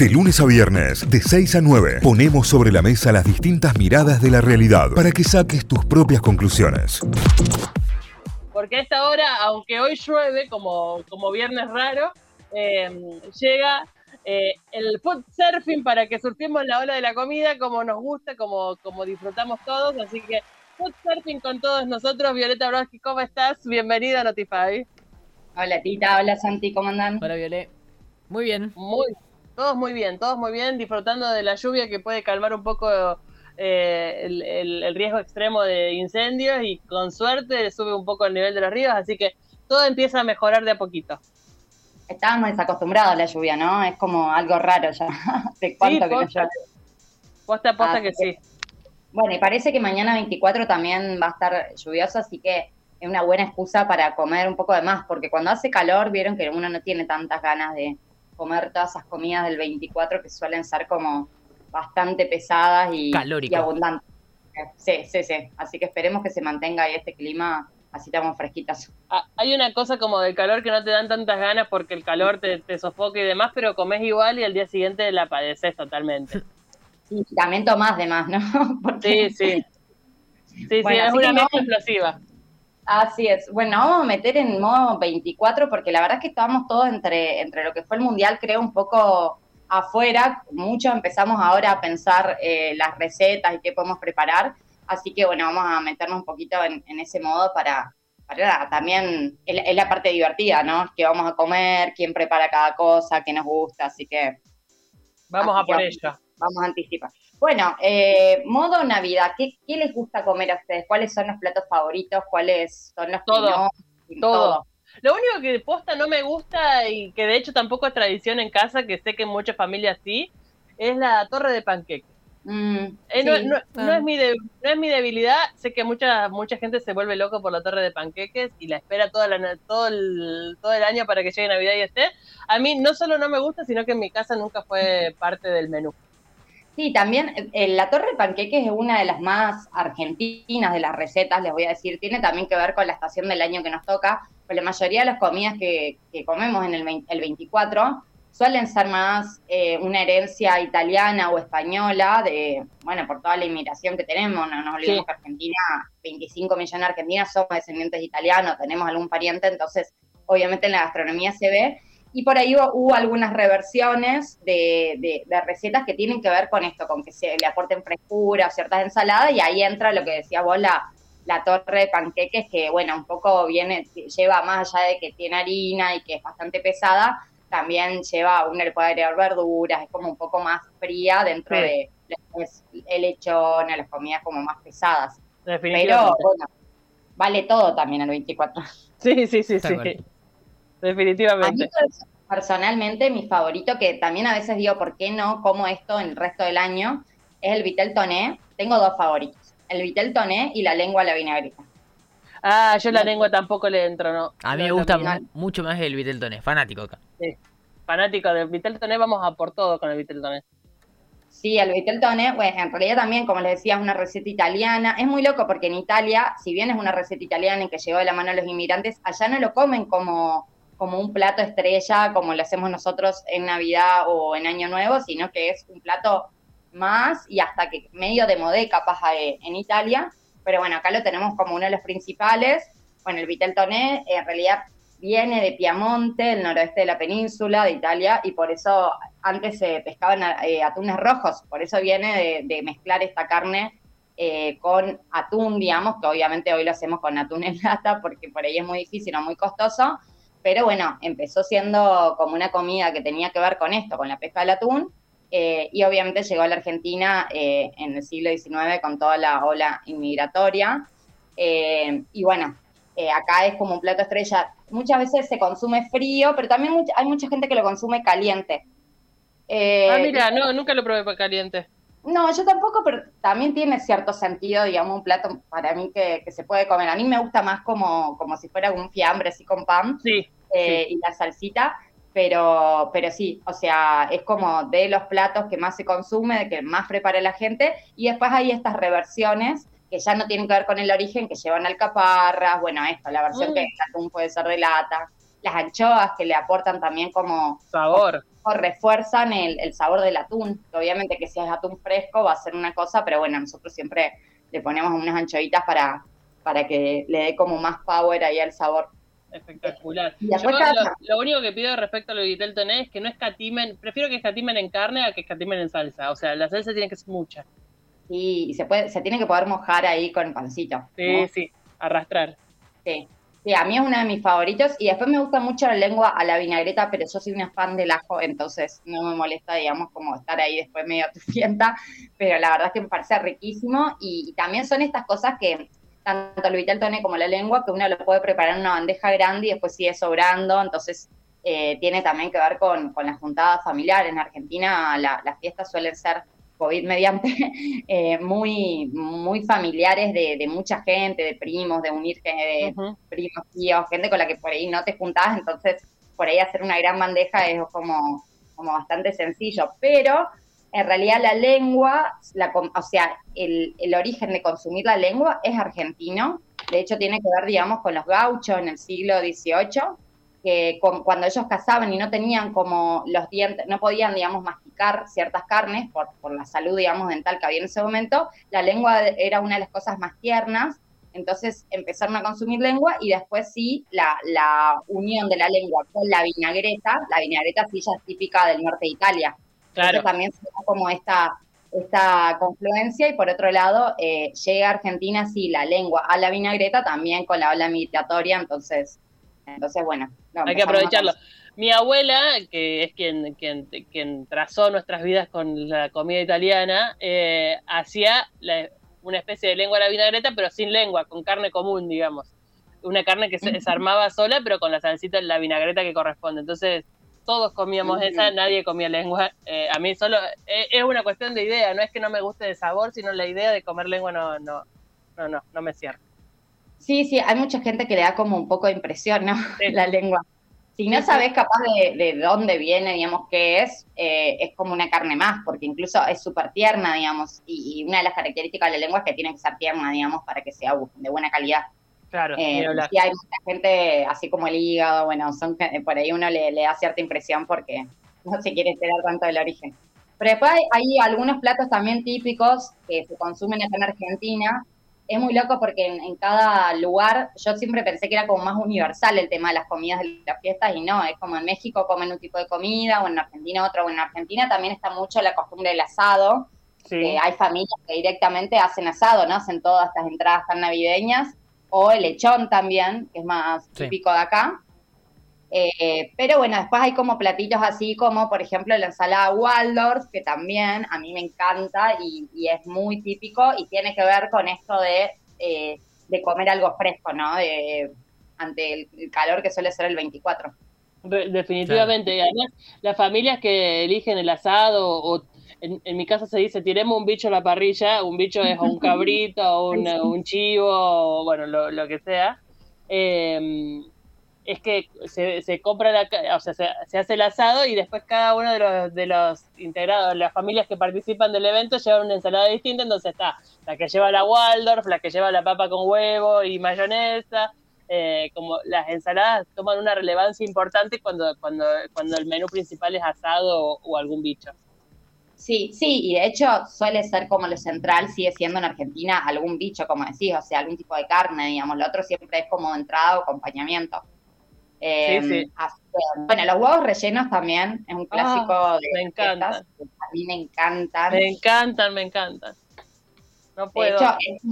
De lunes a viernes, de 6 a 9, ponemos sobre la mesa las distintas miradas de la realidad para que saques tus propias conclusiones. Porque a esta hora, aunque hoy llueve, como, como viernes raro, eh, llega eh, el food surfing para que surfemos la ola de la comida como nos gusta, como, como disfrutamos todos. Así que food surfing con todos nosotros. Violeta Broski, ¿cómo estás? Bienvenida a Notify. Hola Tita, hola Santi, ¿cómo andan? Hola Violet. Muy bien. Muy, todos muy bien, todos muy bien, disfrutando de la lluvia que puede calmar un poco eh, el, riesgo extremo de incendios y con suerte sube un poco el nivel de los ríos, así que todo empieza a mejorar de a poquito. Estábamos desacostumbrados a la lluvia, ¿no? Es como algo raro ya. ¿De cuánto que posta, Posta, posta que, sí. Bueno, y parece que mañana 24 también va a estar lluvioso, así que es una buena excusa para comer un poco de más, porque cuando hace calor vieron que uno no tiene tantas ganas de comer todas esas comidas del 24 que suelen ser como bastante pesadas y, y abundantes. Sí, sí, sí. Así que esperemos que se mantenga ahí este clima, así estamos fresquitas. Ah, hay una cosa como del calor que no te dan tantas ganas porque el calor te, te sofoca y demás, pero comes igual y al día siguiente la padeces totalmente. Y también tomás de más, ¿no? Sí, sí. Sí, sí, es una mezcla explosiva. Así es. Bueno, vamos a meter en modo 24 porque la verdad es que estábamos todos entre, entre lo que fue el Mundial, creo, un poco afuera. Mucho empezamos ahora a pensar eh, las recetas y qué podemos preparar. Así que bueno, vamos a meternos un poquito en, ese modo para, para también, es, la parte divertida, ¿no? Que vamos a comer, quién prepara cada cosa, qué nos gusta, así que... Vamos a por ello. Vamos a anticipar. Bueno, eh, modo Navidad, ¿qué, les gusta comer a ustedes? ¿Cuáles son los platos favoritos? ¿Cuáles son los todo, todo. Lo único que de posta no me gusta y que de hecho tampoco es tradición en casa, que sé que en muchas familias sí, es la torre de panqueques. Mm, eh, no, ah. es mi no es mi debilidad, sé que mucha mucha gente se vuelve loco por la torre de panqueques y la espera toda la, todo, el, todo el año para que llegue Navidad y esté. A mí no solo no me gusta, sino que en mi casa nunca fue parte del menú. Sí, también eh, la torre de panqueques es una de las más argentinas de las recetas, les voy a decir. Tiene también que ver con la estación del año que nos toca, pues la mayoría de las comidas que, comemos en el, el, 24 suelen ser más eh, una herencia italiana o española, de bueno, por toda la inmigración que tenemos. No nos olvidemos que Argentina, 25 millones de argentinas somos descendientes italianos, tenemos algún pariente, entonces obviamente en la gastronomía se ve y por ahí hubo, algunas reversiones de, recetas que tienen que ver con esto, con que se le aporten frescura o ciertas ensaladas, y ahí entra lo que decía vos, la, torre de panqueques, que bueno, un poque viene, lleva más allá de que tiene harina y que es bastante pesada, también lleva, uno le puede agregar verduras, es como un poco más fría dentro de el lechón, las comidas como más pesadas. Pero bueno, vale todo también el 24. Sí, sí, sí, sí definitivamente. personalmente, mi favorito, que también a veces digo, ¿por qué no como esto en el resto del año? Es el Vitel Toné. Tengo dos favoritos, el Vitel Toné y la lengua a la vinagreta. Ah, yo la lengua tampoco le entro, ¿no? A mí me gusta mucho más el Vitel Toné, fanático acá. Sí, fanático del Vitel Toné, vamos a por todo con el Vitel Toné. Sí, el Vitel Toné, pues en realidad también, como les decía, es una receta italiana. Es muy loco porque en Italia, si bien es una receta italiana y que llegó de la mano a los inmigrantes, allá no lo comen como como un plato estrella como lo hacemos nosotros en Navidad o en Año Nuevo, sino que es un plato más y hasta que medio de modé capaz eh, en Italia, pero bueno, acá lo tenemos como uno de los principales. Bueno, el Vitel Toné en realidad viene de Piamonte, el noroeste de la península de Italia, y por eso antes se pescaban eh, atunes rojos, por eso viene de, mezclar esta carne eh, con atún, digamos, que obviamente hoy lo hacemos con atún en lata porque por ahí es muy difícil o muy costoso, pero bueno, empezó siendo como una comida que tenía que ver con esto, con la pesca del atún, eh, y obviamente llegó a la Argentina eh, en el siglo XIX con toda la ola inmigratoria. Eh, y bueno, acá es como un plato estrella. Muchas veces se consume frío, pero también hay mucha gente que lo consume caliente. ah, mira, no, nunca lo probé para caliente. No, yo tampoco, pero también tiene cierto sentido, digamos, un plato para mí que, se puede comer. A mí me gusta más como, como si fuera un fiambre así con pan eh, y la salsita, pero, pero sí, o sea, es como de los platos que más se consume, de que más prepara la gente, y después hay estas reversiones que ya no tienen que ver con el origen, que llevan alcaparras, bueno, esto, la versión mm. que el atún puede ser de lata. las anchoas que le aportan también como sabor. O, refuerzan el, sabor del atún. Obviamente que si es atún fresco va a ser una cosa, pero bueno, nosotros siempre le ponemos unas anchoitas para, para que le dé como más power ahí al sabor. Espectacular. lo, único que pido respecto a lo vitel toné es que no escatimen, prefiero que escatimen en carne a que escatimen en salsa. O sea, la salsa tiene que ser mucha. Sí, y se puede, se tiene que poder mojar ahí con el pancito. Sí, sí, arrastrar. Sí. Sí, a mí es uno de mis favoritos y después me gusta mucho la lengua a la vinagreta, pero yo soy una fan del ajo, entonces no me molesta, digamos, como estar ahí después medio tufienta, pero la verdad es que me parece riquísimo y, también son estas cosas que tanto el vital tone como la lengua, que uno lo puede preparar en una bandeja grande y después sigue sobrando, entonces eh, tiene también que ver con, con las juntadas familiares. En Argentina las fiestas suelen ser COVID mediante, eh, muy, muy familiares de, mucha gente, de primos, de unir de primos, tíos, gente con la que por ahí no te juntás, entonces por ahí hacer una gran bandeja es como, como bastante sencillo, pero en realidad la lengua, la, o sea, el, el origen de consumir la lengua es argentino, de hecho tiene que ver, digamos, con los gauchos en el siglo XVIII, que cuando ellos cazaban y no tenían como los dientes, no podían, digamos, masticar ciertas carnes por, por la salud, digamos, dental que había en ese momento, la lengua era una de las cosas más tiernas, entonces empezaron a consumir lengua y después sí, la, la unión de la lengua con la vinagreta, la vinagreta sí ya es típica del norte de Italia. Claro. también se como esta, esta confluencia y por otro lado eh, llega a Argentina sí la lengua a la vinagreta también con la ola migratoria, entonces entonces, bueno. Hay que aprovecharlo. Mi abuela, que es quien, quien, quien trazó nuestras vidas con la comida italiana, eh, hacía una especie de lengua a la vinagreta, pero sin lengua, con carne común, digamos. Una carne que se desarmaba sola, pero con la salsita en la vinagreta que corresponde. Entonces, todos comíamos esa, nadie comía lengua. Eh, a mí solo eh, es una cuestión de idea, no es que no me guste de sabor, sino la idea de comer lengua no, no, no, no, no me cierra. Sí, sí, hay mucha gente que le da como un poco de impresión, ¿no? La lengua. Si no sabes capaz de, dónde viene, digamos, qué es, eh, es como una carne más, porque incluso es súper tierna, digamos, y, una de las características de la lengua es que tiene que ser tierna, digamos, para que sea de buena calidad. Claro. Eh, sí, hay mucha gente, así como el hígado, bueno, son por ahí uno le, da cierta impresión porque no se quiere enterar tanto del origen. Pero después hay, hay, algunos platos también típicos que se consumen acá en Argentina, es muy loco porque en, cada lugar yo siempre pensé que era como más universal el tema de las comidas de las fiestas y no, es como en México comen un tipo de comida o en Argentina otro, o en Argentina también está mucho la costumbre del asado, hay familias que directamente hacen asado, ¿no? Hacen todas estas entradas tan navideñas, o el lechón también, que es más típico de acá. Eh, pero bueno, después hay como platillos así como, por ejemplo, la ensalada Waldorf, que también a mí me encanta y, es muy típico y tiene que ver con esto de, eh, de comer algo fresco, ¿no? De, ante el, calor que suele ser el 24. Definitivamente, y además las familias que eligen el asado o en, mi casa se dice tiremos un bicho a la parrilla, un bicho es un cabrito, o un chivo, o bueno, lo, lo que sea. Eh, es que se, se compra la, o sea, se, hace el asado y después cada uno de los, de los integrados, las familias que participan del evento llevan una ensalada distinta, entonces está la que lleva la Waldorf, la que lleva la papa con huevo y mayonesa, eh, como las ensaladas toman una relevancia importante cuando, cuando, cuando el menú principal es asado o, algún bicho. Sí, sí, y de hecho suele ser como lo central, sigue siendo en Argentina algún bicho, como decís, o sea, algún tipo de carne, digamos, lo otro siempre es como entrada o acompañamiento. Em, bueno, los huevos rellenos también es un clásico ah, de Me encantan. A mí me encantan. Me encantan, me encantan. No puedo. De hecho, es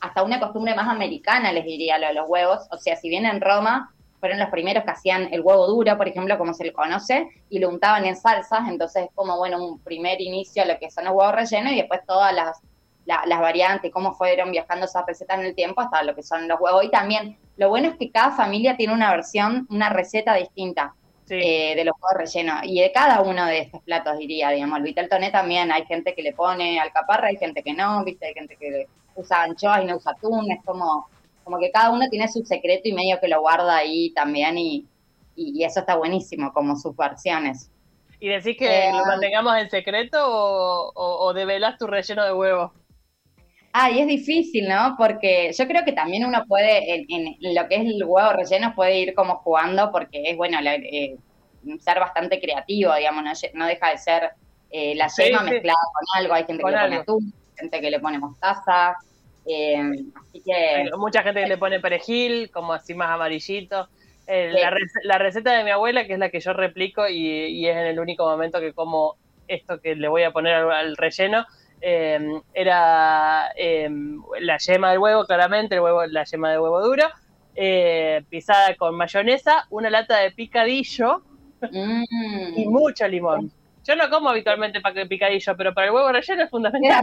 hasta una costumbre más americana, les diría, lo de los huevos. O sea, si bien en Roma fueron los primeros que hacían el huevo duro, por ejemplo, como se le conoce, y lo untaban en salsas, entonces es como, bueno, un primer inicio a lo que son los huevos rellenos y después todas las las variantes, cómo fueron viajando esas recetas en el tiempo hasta lo que son los huevos. Y también lo bueno es que cada familia tiene una versión, una receta distinta eh, de los huevos rellenos. Y de cada uno de estos platos, diría, digamos, el vitel toné también hay gente que le pone alcaparra, hay gente que no, viste, hay gente que usa anchoas y no usa atún, es como, como que cada uno tiene su secreto y medio que lo guarda ahí también y, y, eso está buenísimo, como sus versiones. ¿Y decís que lo eh, mantengamos en secreto o, o, o develas tu relleno de huevo? Ah, y es difícil, ¿no? Porque yo creo que también uno puede, en, lo que es el huevo relleno, puede ir como jugando porque es, bueno, eh, ser bastante creativo, digamos, no, deja de ser eh, la yema mezclada con algo. Hay gente que le pone atún, gente que le pone mostaza. Eh, así que... Hay mucha gente que le pone perejil, como así más amarillito. la, receta de mi abuela, que es la que yo replico y, es en el único momento que como esto que le voy a poner al relleno, Em, era em, la yema del huevo, claramente, el huevo, la yema de huevo duro, eh, pisada con mayonesa, una lata de picadillo mm. y mucho limón. Yo no como habitualmente picadillo, pero para el huevo relleno es fundamental.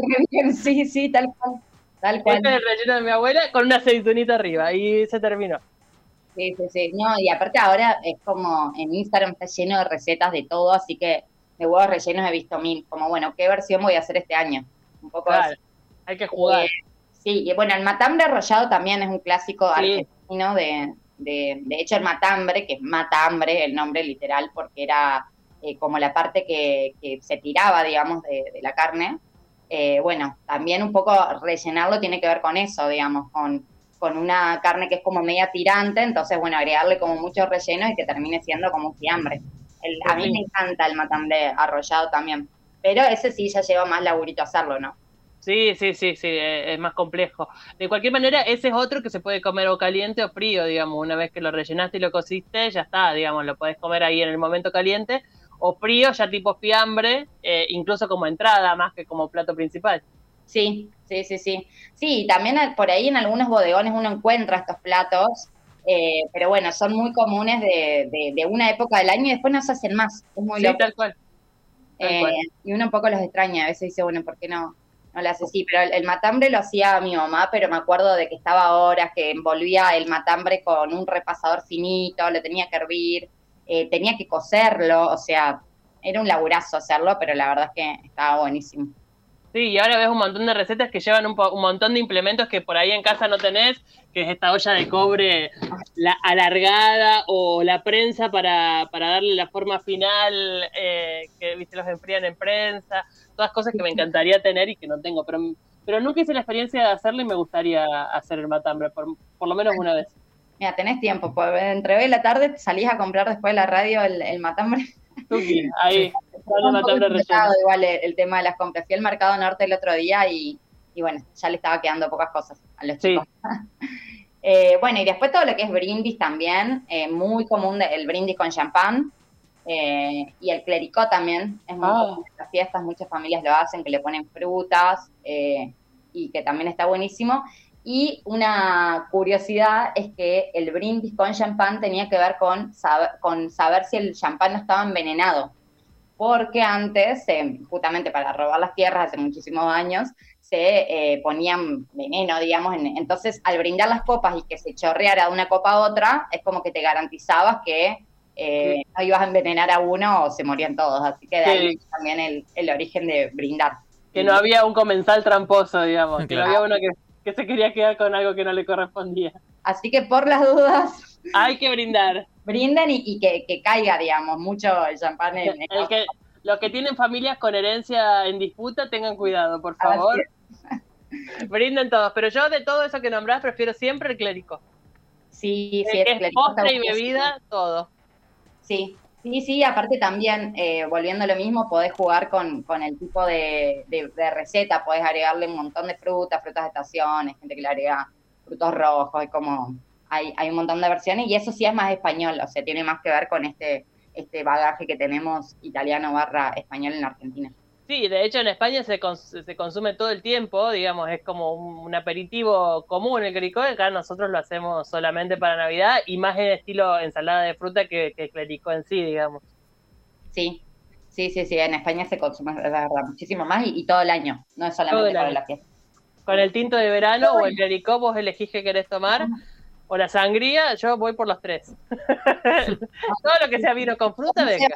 Sí, sí, tal cual. Tal cual. Este es el relleno de mi abuela con una aceitunita arriba y se terminó. Sí, sí, sí. No, y aparte ahora es como en Instagram está lleno de recetas de todo, así que de huevos rellenos he visto mil, como bueno, ¿qué versión voy a hacer este año? Un poco Hay que jugar. Eh, sí, y bueno, el matambre arrollado también es un clásico argentino de, de, de hecho el matambre, que es matambre, el nombre literal, porque era eh, como la parte que, que, se tiraba, digamos, de, la carne. Eh, bueno, también un poco rellenarlo tiene que ver con eso, digamos, con, con una carne que es como media tirante, entonces, bueno, agregarle como mucho relleno y que termine siendo como un fiambre a mí me encanta el matambre arrollado también, pero ese sí ya lleva más laburito hacerlo, ¿no? Sí, sí, sí, sí, e, es más complejo. De cualquier manera, ese es otro que se puede comer o caliente o frío, digamos. Una vez que lo rellenaste y lo cosiste, ya está, digamos, lo podés comer ahí en el momento caliente. O frío, ya tipo fiambre, eh, incluso como entrada más que como plato principal. Sí, sí, sí, sí. Sí, también por ahí en algunos bodegones uno encuentra estos platos eh, pero bueno, son muy comunes de, de, una época del año y después no se hacen más. Es muy sí, Tal cual. Eh, y uno un poco los extraña, a veces dice, bueno, ¿por qué no, no lo hace así? Pero el, matambre lo hacía mi mamá, pero me acuerdo de que estaba horas, que envolvía el matambre con un repasador finito, lo tenía que hervir, eh, tenía que coserlo, o sea, era un laburazo hacerlo, pero la verdad es que estaba buenísimo. Sí, y ahora ves un montón de recetas que llevan un, un, montón de implementos que por ahí en casa no tenés, que es esta olla de cobre la alargada o la prensa para, para darle la forma final, eh, que viste los enfrían en prensa, todas cosas que me encantaría tener y que no tengo, pero, nunca hice la experiencia de hacerlo y me gustaría hacer el matambre, por lo menos una vez. Mira, tenés tiempo, pues, entre hoy y la tarde salís a comprar después de la radio el, el matambre ahí. igual el, tema de las compras. Fui al Mercado Norte el otro día y, bueno, ya le estaba quedando pocas cosas a los chicos. Eh, bueno, y después todo lo que es brindis también, eh, muy común el brindis con champán. Eh, y el clericó también, es muy ah. común en las fiestas, muchas familias lo hacen, que le ponen frutas y que también está buenísimo. Y una curiosidad es que el brindis con champán tenía que ver con saber, con saber si el champán no estaba envenenado. Porque antes, eh, justamente para robar las tierras hace muchísimos años, se eh, ponían veneno, digamos. entonces, al brindar las copas y que se chorreara de una copa a otra, es como que te garantizabas que eh, no ibas a envenenar a uno o se morían todos. Así que de ahí también el, el, origen de brindar. Que no había un comensal tramposo, digamos. Que no había uno que que se quería quedar con algo que no le correspondía. Así que por las dudas. Hay que brindar. Brinden y, que, caiga, digamos, mucho el champán en el que, Los que tienen familias con herencia en disputa, tengan cuidado, por favor. Brinden todos. Pero yo de todo eso que nombrás, prefiero siempre el clérico. Sí, sí, el, es postre y bebida, todo. Sí, Sí, sí, aparte también, eh, volviendo a lo mismo, podés jugar con, con el tipo de, de, receta, podés agregarle un montón de frutas, frutas de estaciones, gente que le agrega frutos rojos, es como, hay, hay un montón de versiones y eso sí es más español, o sea, tiene más que ver con este, este bagaje que tenemos italiano barra español en Argentina. Sí, de hecho en España se, se consume todo el tiempo, digamos, es como un, aperitivo común el clericó, acá nosotros lo hacemos solamente para Navidad y más en estilo ensalada de fruta que, que el clericó en sí, digamos. Sí, sí, sí, sí, en España se consume, la verdad, muchísimo más y, todo el año, no es solamente para la fiesta. Con el tinto de verano o el clericó vos elegís qué querés tomar, o la sangría, yo voy por los tres. todo lo que sea vino con fruta, venga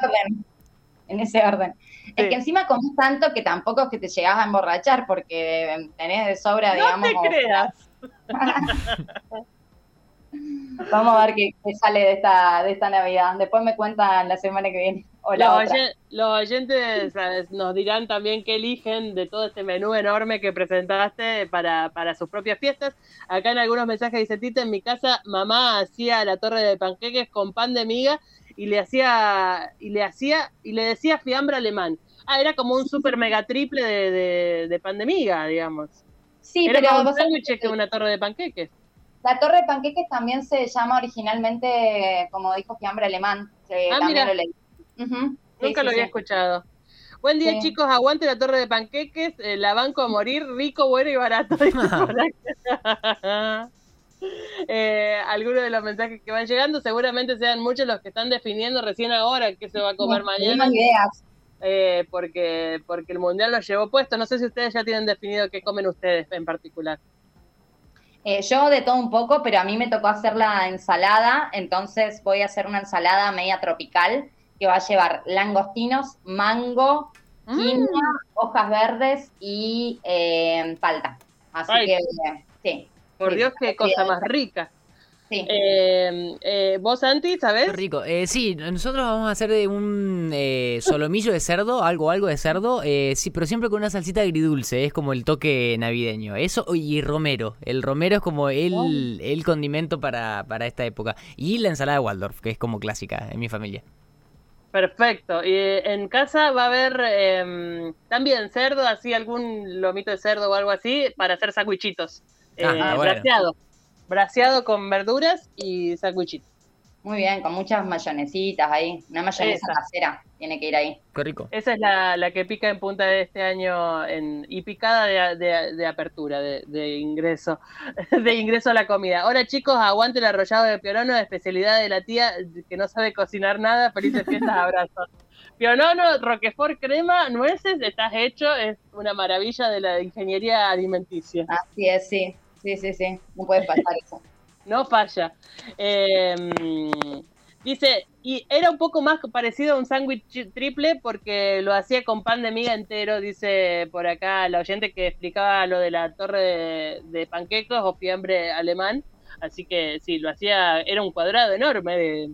en ese orden. Es que encima comes tanto que tampoco es que te llegas a emborrachar porque tenés de sobra, digamos. No te creas. Vamos a ver qué, sale de esta, de esta Navidad. Después me cuentan la semana que viene. los, oyentes nos dirán también qué eligen de todo este menú enorme que presentaste para, para sus propias fiestas. Acá en algunos mensajes dice Tita, en mi casa mamá hacía la torre de panqueques con pan de miga y le hacía y le hacía y le decía fiambre alemán. Ah, era como un super mega triple de, de, pan de miga, digamos. Sí, era pero un sándwich que una torre de panqueques. La torre de panqueques también se llama originalmente, como dijo fiambre alemán. ah, lo leí. Nunca lo había escuchado. Buen día, chicos. Aguante la torre de panqueques. Eh, la banco a morir. Rico, bueno y barato. eh, algunos de los mensajes que van llegando seguramente sean muchos los que están definiendo recién ahora qué se va a comer mañana. ideas. Eh, porque, porque el mundial lo llevó puesto. No sé si ustedes ya tienen definido qué comen ustedes en particular. Eh, yo de todo un poco, pero a mí me tocó hacer la ensalada, entonces voy a hacer una ensalada media tropical que va a llevar langostinos, mango, mm. quinoa, hojas verdes y eh, palta. Así que, sí. Por Dios, qué cosa más rica. Sí. Eh, eh, ¿Vos, Santi, sabés? Rico. Eh, sí, nosotros vamos a hacer de un eh, solomillo de cerdo, algo, algo de cerdo, eh, sí, pero siempre con una salsita agridulce, es como el toque navideño. Eso y romero. El romero es como el, oh. el condimento para, para esta época. Y la ensalada de Waldorf, que es como clásica en mi familia. Perfecto. Y en casa va a haber eh, también cerdo, así algún lomito de cerdo o algo así, para hacer sacuichitos. Eh, braseado. Braseado con verduras y sacuichitos. Muy bien, con muchas mayonesitas ahí. Una mayonesa casera tiene que ir ahí. Qué rico. Esa es la, que pica en punta de este año en, y picada de, apertura, de, ingreso, de ingreso a la comida. Ahora chicos, aguante el arrollado de pionono, especialidad de la tía que no sabe cocinar nada. Felices fiestas, abrazos. Pionono, roquefort, crema, nueces, estás hecho, es una maravilla de la ingeniería alimenticia. Así es, sí, sí, sí, sí, no puede pasar eso no falla. Em, dice, y era un poco más parecido a un sándwich triple porque lo hacía con pan de miga entero, dice por acá la oyente que explicaba lo de la torre de, panquecos o fiambre alemán. Así que sí, lo hacía, era un cuadrado enorme de,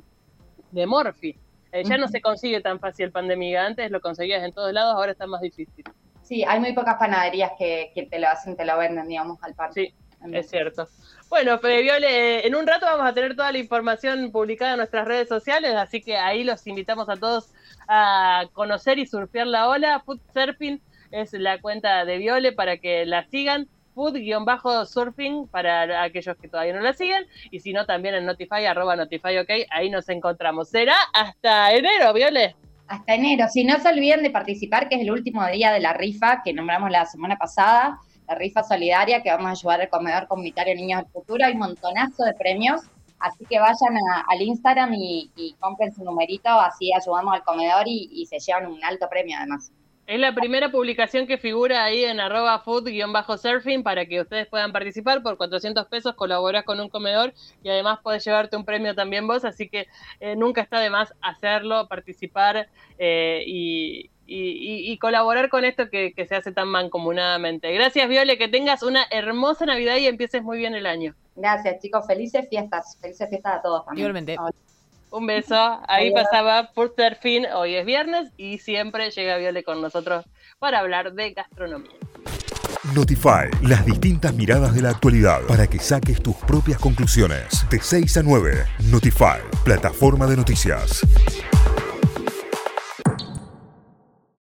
de Morphy. Eh, ya no se consigue tan fácil el pan de miga, antes lo conseguías en todos lados, ahora está más difícil. Sí, hay muy pocas panaderías que, que te lo hacen, te lo venden, digamos, al pan. Sí, es cierto. Bueno, Fede Viole, en un rato vamos a tener toda la información publicada en nuestras redes sociales, así que ahí los invitamos a todos a conocer y surfear la ola. Food Surfing es la cuenta de Viole para que la sigan. Food-surfing para aquellos que todavía no la siguen. Y si no, también en Notify, arroba Notify, ok, ahí nos encontramos. Será hasta enero, Viole. Hasta enero. Si no se olviden de participar, que es el último día de la rifa que nombramos la semana pasada la rifa solidaria que vamos a ayudar al comedor comunitario Niños del Futuro. Hay un montonazo de premios, así que vayan al Instagram y, compren su numerito, así ayudamos al comedor y, se llevan un alto premio además. Es la primera publicación que figura ahí en arroba food-surfing para que ustedes puedan participar. Por 400 pesos colaboras con un comedor y además puedes llevarte un premio también vos, así que eh, nunca está de más hacerlo, participar eh, y, y, colaborar con esto que, se hace tan mancomunadamente. Gracias, Viole, que tengas una hermosa Navidad y empieces muy bien el año. Gracias, chicos. Felices fiestas. Felices fiestas a todos también. Igualmente. Un beso. Ahí pasaba por fin. Hoy es viernes y siempre llega Viole con nosotros para hablar de gastronomía. Notify, las distintas miradas de la actualidad para que saques tus propias conclusiones. De 6 a 9, Notify, plataforma de noticias.